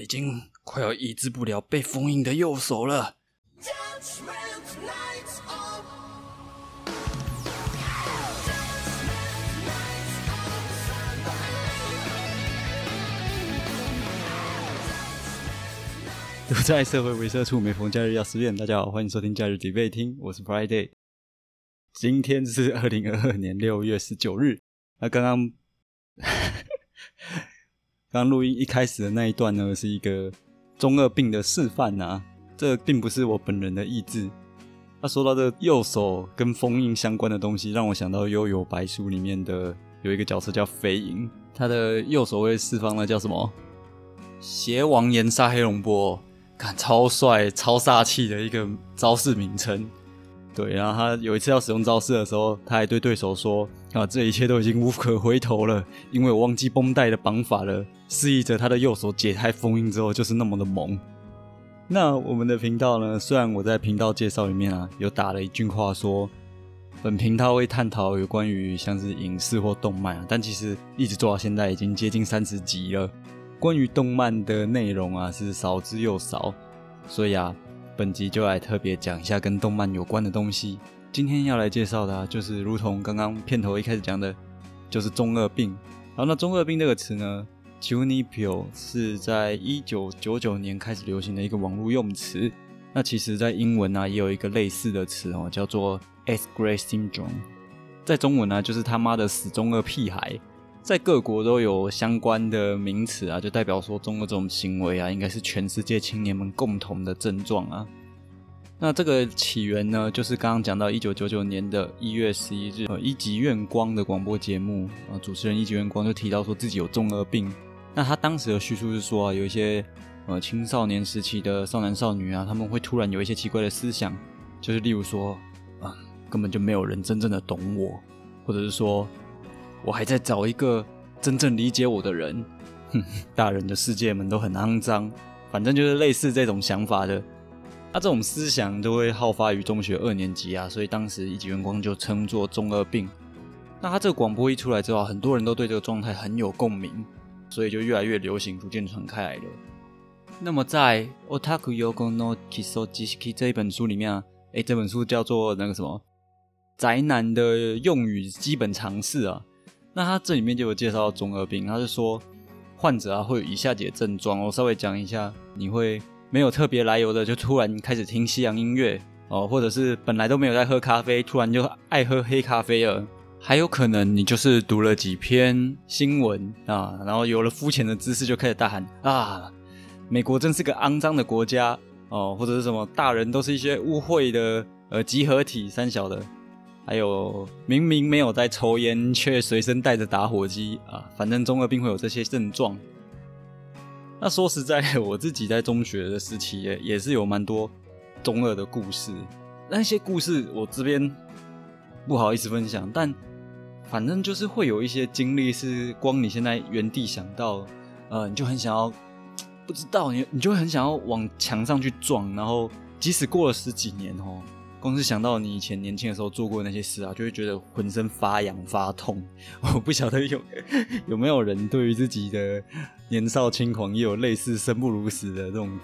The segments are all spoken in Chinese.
已经快要抑制不了被封印的右手了。都在社会微社处，每逢假日要失恋。大家好，欢迎收听假日准备听，我是 Friday。今天是二零二二年六月十九日。那刚刚刚录音一开始的那一段呢，是一个中二病的示范呐。这并不是我本人的意志。他说到这右手跟封印相关的东西，让我想到《幽游白书》里面的有一个角色叫飞影，他的右手会释放的叫什么？邪王炎杀黑龙波。看超帅、超煞气的一个招式名称，对。然后他有一次要使用招式的时候，他还对对手说：“啊，这一切都已经无可回头了，因为我忘记绷带的绑法了。”示意着他的右手解开封印之后就是那么的猛。那我们的频道呢？虽然我在频道介绍里面啊有打了一句话说，本频道会探讨有关于像是影视或动漫啊，但其实一直做到现在已经接近三十集了。关于动漫的内容啊，是少之又少，所以啊，本集就来特别讲一下跟动漫有关的东西。今天要来介绍的，就是如同刚刚片头一开始讲的，就是中二病。然后，那中二病这个词呢，Junipio 是在一九九九年开始流行的一个网络用词。那其实，在英文啊，也有一个类似的词哦，叫做 S Gray Syndrome，在中文呢，就是他妈的死中二屁孩。在各国都有相关的名词啊，就代表说中二这种行为啊，应该是全世界青年们共同的症状啊。那这个起源呢，就是刚刚讲到一九九九年的一月十一日，呃，一级院光的广播节目啊，主持人一级院光就提到说自己有中二病。那他当时的叙述是说啊，有一些呃青少年时期的少男少女啊，他们会突然有一些奇怪的思想，就是例如说啊，根本就没有人真正的懂我，或者是说。我还在找一个真正理解我的人。哼，大人的世界们都很肮脏，反正就是类似这种想法的。那这种思想都会好发于中学二年级啊，所以当时一级员光就称作中二病。那他这个广播一出来之后，很多人都对这个状态很有共鸣，所以就越来越流行，逐渐传开来了。那么在《Otaku Yogo no Kisojiki》这一本书里面啊，哎，这本书叫做那个什么宅男的用语基本常识啊。那他这里面就有介绍中二病，他就说患者啊会有以下几个症状，我稍微讲一下，你会没有特别来由的就突然开始听西洋音乐哦，或者是本来都没有在喝咖啡，突然就爱喝黑咖啡了，还有可能你就是读了几篇新闻啊，然后有了肤浅的知识就开始大喊啊，美国真是个肮脏的国家哦，或者是什么大人都是一些污秽的呃集合体三小的。还有明明没有在抽烟，却随身带着打火机啊！反正中二病会有这些症状。那说实在，我自己在中学的时期也也是有蛮多中二的故事。那些故事我这边不好意思分享，但反正就是会有一些经历是光你现在原地想到，呃，你就很想要，不知道你你就很想要往墙上去撞，然后即使过了十几年哦。光是想到你以前年轻的时候做过那些事啊，就会觉得浑身发痒发痛。我不晓得有 有没有人对于自己的年少轻狂也有类似生不如死的这种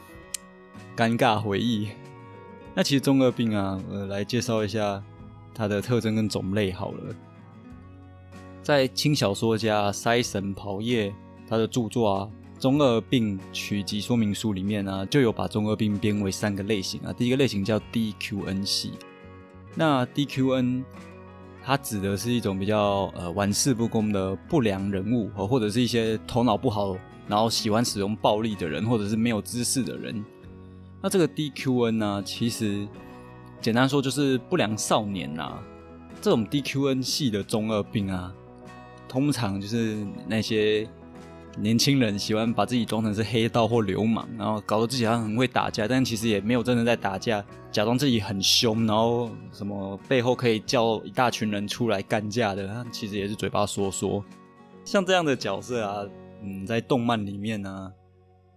尴尬回忆。那其实中二病啊，呃，来介绍一下它的特征跟种类好了。在轻小说家塞神刨叶他的著作啊。中二病取集说明书里面呢，就有把中二病编为三个类型啊。第一个类型叫 DQN 系，那 DQN 它指的是一种比较呃玩世不恭的不良人物，或者是一些头脑不好，然后喜欢使用暴力的人，或者是没有知识的人。那这个 DQN 呢，其实简单说就是不良少年呐。这种 DQN 系的中二病啊，通常就是那些。年轻人喜欢把自己装成是黑道或流氓，然后搞得自己好像很会打架，但其实也没有真的在打架，假装自己很凶，然后什么背后可以叫一大群人出来干架的，他其实也是嘴巴说说。像这样的角色啊，嗯，在动漫里面呢，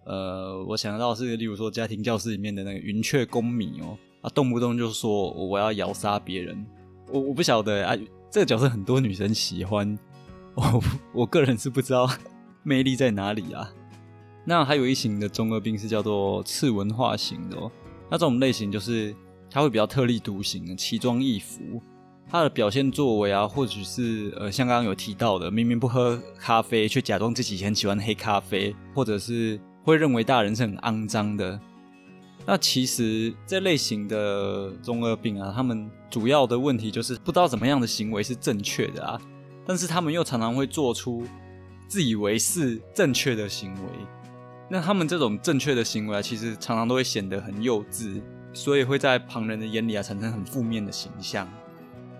呃，我想到是例如说《家庭教师》里面的那个云雀公米哦，啊，动不动就说我要咬杀别人，我我不晓得啊，这个角色很多女生喜欢，我我个人是不知道。魅力在哪里啊？那还有一型的中二病是叫做次文化型的哦。那这种类型就是它会比较特立独行，奇装异服。他的表现作为啊，或者是呃，像刚刚有提到的，明明不喝咖啡，却假装自己很喜欢黑咖啡，或者是会认为大人是很肮脏的。那其实这类型的中二病啊，他们主要的问题就是不知道怎么样的行为是正确的啊，但是他们又常常会做出自以为是正确的行为。那他们这种正确的行为啊，其实常常都会显得很幼稚，所以会在旁人的眼里啊，产生很负面的形象。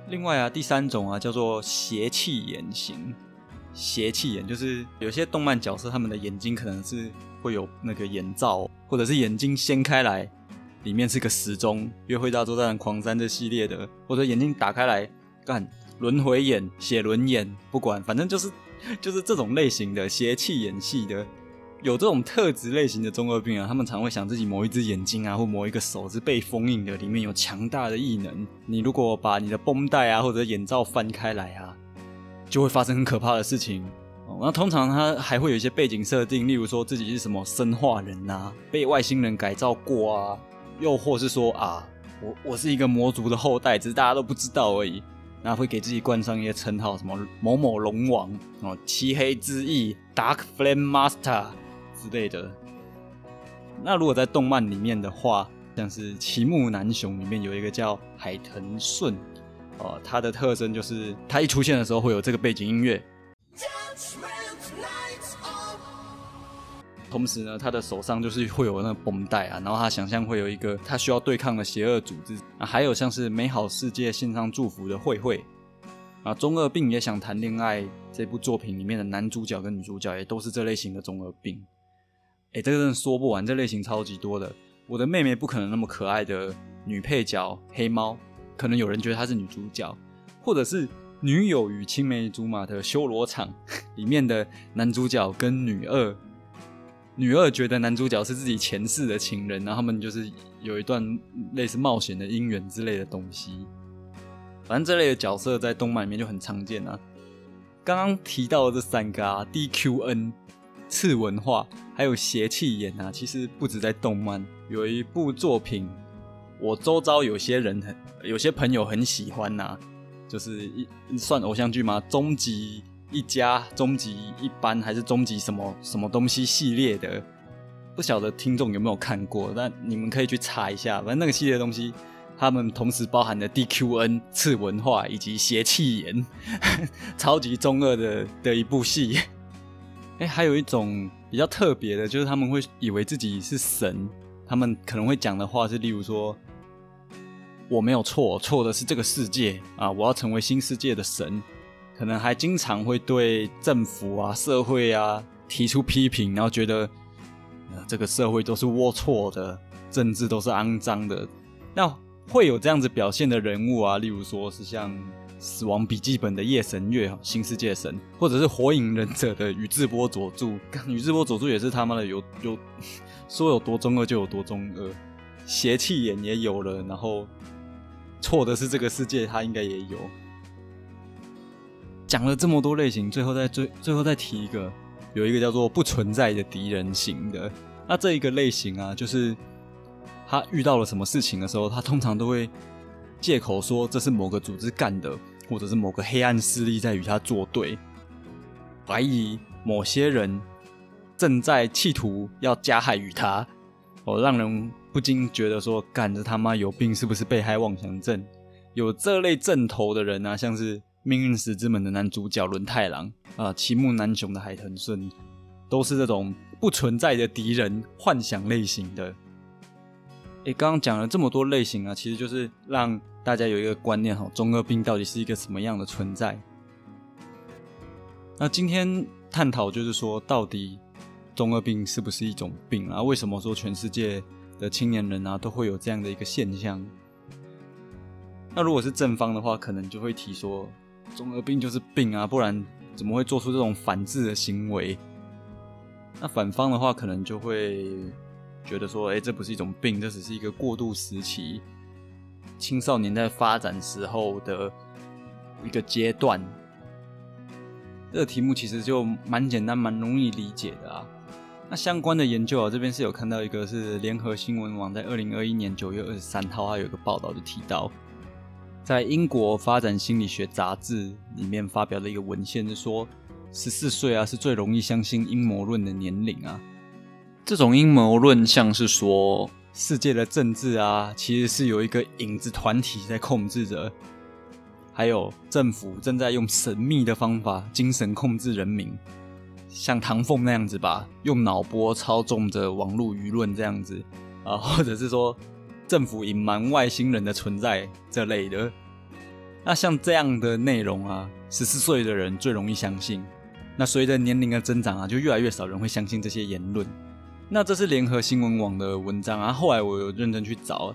另外啊，第三种啊叫做邪气眼型。邪气眼就是有些动漫角色他们的眼睛可能是会有那个眼罩，或者是眼睛掀开来，里面是个时钟。约会大作战、狂三这系列的，或者眼睛打开来干轮回眼、写轮眼，不管，反正就是就是这种类型的邪气演戏的。有这种特质类型的中二病啊，他们常会想自己某一只眼睛啊，或某一个手是被封印的，里面有强大的异能。你如果把你的绷带啊或者眼罩翻开来啊，就会发生很可怕的事情。那通常他还会有一些背景设定，例如说自己是什么生化人啊，被外星人改造过啊，又或是说啊，我我是一个魔族的后代，只是大家都不知道而已。那会给自己冠上一些称号，什么某某龙王哦，漆黑之翼，Dark Flame Master。之类的。那如果在动漫里面的话，像是《奇木男雄》里面有一个叫海藤顺，哦，他的特征就是他一出现的时候会有这个背景音乐。同时呢，他的手上就是会有那个绷带啊，然后他想象会有一个他需要对抗的邪恶组织啊，还有像是美好世界献上祝福的慧慧啊，中二病也想谈恋爱这部作品里面的男主角跟女主角也都是这类型的中二病。哎，这个真的说不完，这类型超级多的。我的妹妹不可能那么可爱的女配角黑猫，可能有人觉得她是女主角，或者是《女友与青梅竹马的修罗场》里面的男主角跟女二，女二觉得男主角是自己前世的情人，然后他们就是有一段类似冒险的姻缘之类的东西。反正这类的角色在动漫里面就很常见啊。刚刚提到的这三个啊，DQN。次文化还有邪气眼啊，其实不止在动漫，有一部作品，我周遭有些人很，有些朋友很喜欢呐，就是一算偶像剧吗？终极一家、终极一班还是终极什么什么东西系列的？不晓得听众有没有看过？但你们可以去查一下，反正那个系列的东西，他们同时包含了 DQN 次文化以及邪气眼，超级中二的的一部戏。哎，还有一种比较特别的，就是他们会以为自己是神，他们可能会讲的话是，例如说，我没有错，错的是这个世界啊，我要成为新世界的神，可能还经常会对政府啊、社会啊提出批评，然后觉得呃这个社会都是龌龊的，政治都是肮脏的，那会有这样子表现的人物啊，例如说是像。死亡笔记本的夜神月，新世界神，或者是火影忍者的宇智波佐助，宇智波佐助也是他妈的有有说有多中二就有多中二，邪气眼也有了，然后错的是这个世界，他应该也有。讲了这么多类型，最后再最最后再提一个，有一个叫做不存在的敌人型的，那这一个类型啊，就是他遇到了什么事情的时候，他通常都会。借口说这是某个组织干的，或者是某个黑暗势力在与他作对，怀疑某些人正在企图要加害于他，哦，让人不禁觉得说，干这他妈有病，是不是被害妄想症？有这类症头的人啊，像是《命运石之门》的男主角轮太郎啊，《齐木南雄》的海藤顺，都是这种不存在的敌人幻想类型的。诶，刚刚讲了这么多类型啊，其实就是让大家有一个观念哈，中二病到底是一个什么样的存在？那今天探讨就是说，到底中二病是不是一种病啊？为什么说全世界的青年人啊都会有这样的一个现象？那如果是正方的话，可能就会提说，中二病就是病啊，不然怎么会做出这种反智的行为？那反方的话，可能就会。觉得说，哎，这不是一种病，这只是一个过渡时期，青少年在发展时候的一个阶段。这个题目其实就蛮简单，蛮容易理解的啊。那相关的研究啊，这边是有看到一个是联合新闻网在二零二一年九月二十三号，它有一个报道就提到，在英国发展心理学杂志里面发表的一个文献是说，十四岁啊是最容易相信阴谋论的年龄啊。这种阴谋论像是说，世界的政治啊，其实是有一个影子团体在控制着，还有政府正在用神秘的方法精神控制人民，像唐凤那样子吧，用脑波操纵着网络舆论这样子啊，或者是说政府隐瞒外星人的存在这类的。那像这样的内容啊，十四岁的人最容易相信。那随着年龄的增长啊，就越来越少人会相信这些言论。那这是联合新闻网的文章啊，后来我有认真去找，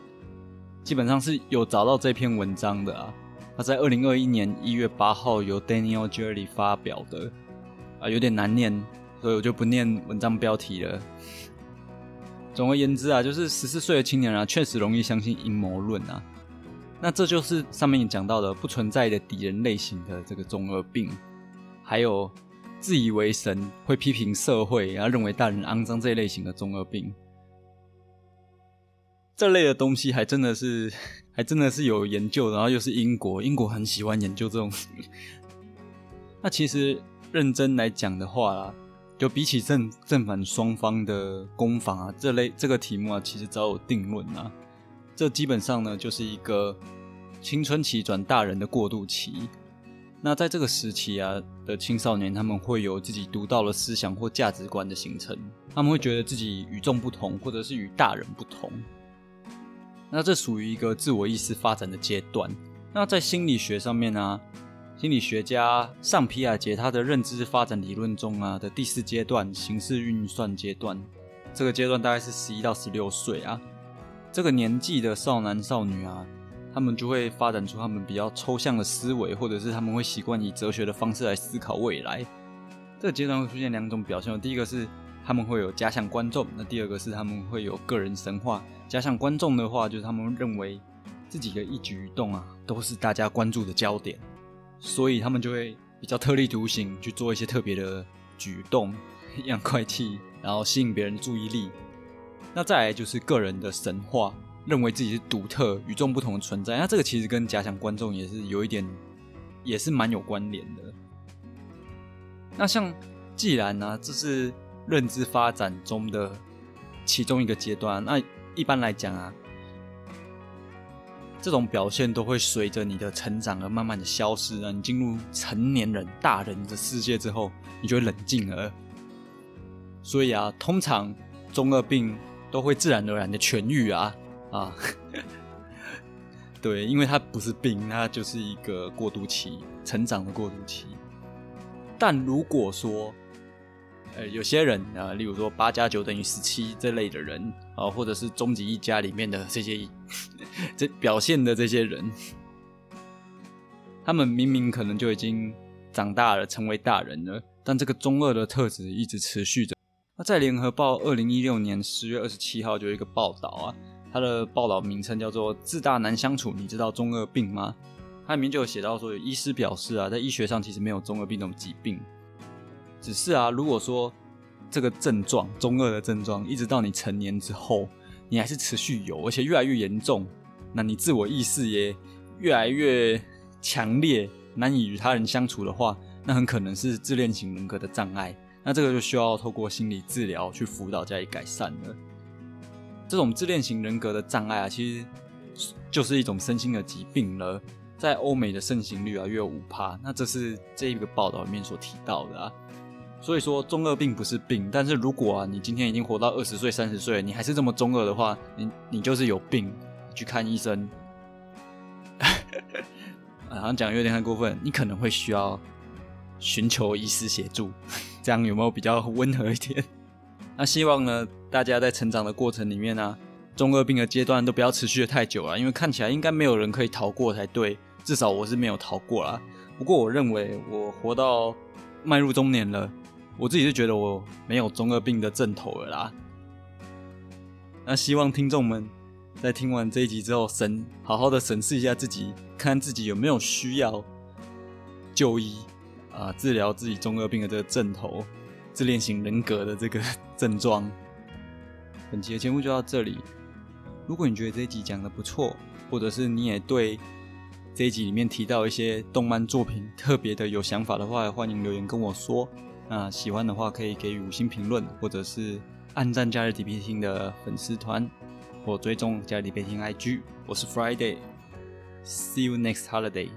基本上是有找到这篇文章的啊。他在二零二一年一月八号由 Daniel Jerry 发表的啊，有点难念，所以我就不念文章标题了。总而言之啊，就是十四岁的青年啊，确实容易相信阴谋论啊。那这就是上面讲到的不存在的敌人类型的这个中二病，还有。自以为神，会批评社会，然后认为大人肮脏这一类型的中二病，这类的东西还真的是，还真的是有研究，然后又是英国，英国很喜欢研究这种。那其实认真来讲的话啦，就比起正正反双方的攻防啊，这类这个题目啊，其实早有定论啊。这基本上呢，就是一个青春期转大人的过渡期。那在这个时期啊的青少年，他们会有自己独到的思想或价值观的形成，他们会觉得自己与众不同，或者是与大人不同。那这属于一个自我意识发展的阶段。那在心理学上面呢，心理学家上皮亚杰他的认知发展理论中啊的第四阶段形式运算阶段，这个阶段大概是十一到十六岁啊，这个年纪的少男少女啊。他们就会发展出他们比较抽象的思维，或者是他们会习惯以哲学的方式来思考未来。这个阶段会出现两种表现，第一个是他们会有假想观众，那第二个是他们会有个人神话。假想观众的话，就是他们认为自己的一举一动啊都是大家关注的焦点，所以他们就会比较特立独行，去做一些特别的举动，样怪气，然后吸引别人注意力。那再来就是个人的神话。认为自己是独特、与众不同的存在，那这个其实跟假想观众也是有一点，也是蛮有关联的。那像既然呢，这是认知发展中的其中一个阶段，那一般来讲啊，这种表现都会随着你的成长而慢慢的消失。啊，你进入成年人、大人的世界之后，你就会冷静了。所以啊，通常中二病都会自然而然的痊愈啊。啊，对，因为它不是病，它就是一个过渡期，成长的过渡期。但如果说，呃，有些人啊，例如说八加九等于十七这类的人啊，或者是终极一家里面的这些这表现的这些人，他们明明可能就已经长大了，成为大人了，但这个中二的特质一直持续着。那在联合报二零一六年十月二十七号就有一个报道啊。他的报道名称叫做“自大难相处”，你知道中二病吗？它里面就有写到说，有医师表示啊，在医学上其实没有中二病这种疾病，只是啊，如果说这个症状中二的症状一直到你成年之后，你还是持续有，而且越来越严重，那你自我意识也越来越强烈，难以与他人相处的话，那很可能是自恋型人格的障碍，那这个就需要透过心理治疗去辅导加以改善了。这种自恋型人格的障碍啊，其实就是一种身心的疾病了。在欧美的盛行率啊，约有五趴。那这是这一个报道里面所提到的啊。所以说，中二病不是病，但是如果啊，你今天已经活到二十岁、三十岁，你还是这么中二的话，你你就是有病，去看医生。好像讲有点太过分，你可能会需要寻求医师协助，这样有没有比较温和一点？那希望呢，大家在成长的过程里面呢，中二病的阶段都不要持续的太久了，因为看起来应该没有人可以逃过才对，至少我是没有逃过啦。不过我认为我活到迈入中年了，我自己是觉得我没有中二病的症头了啦。那希望听众们在听完这一集之后，审好好的审视一下自己，看自己有没有需要就医啊，治疗自己中二病的这个症头。自恋型人格的这个症状。本期的节目就到这里。如果你觉得这一集讲的不错，或者是你也对这一集里面提到一些动漫作品特别的有想法的话，欢迎留言跟我说。那喜欢的话可以给予五星评论，或者是按赞加日底别听的粉丝团，或追踪加日底别听 IG。我是 Friday，See you next holiday。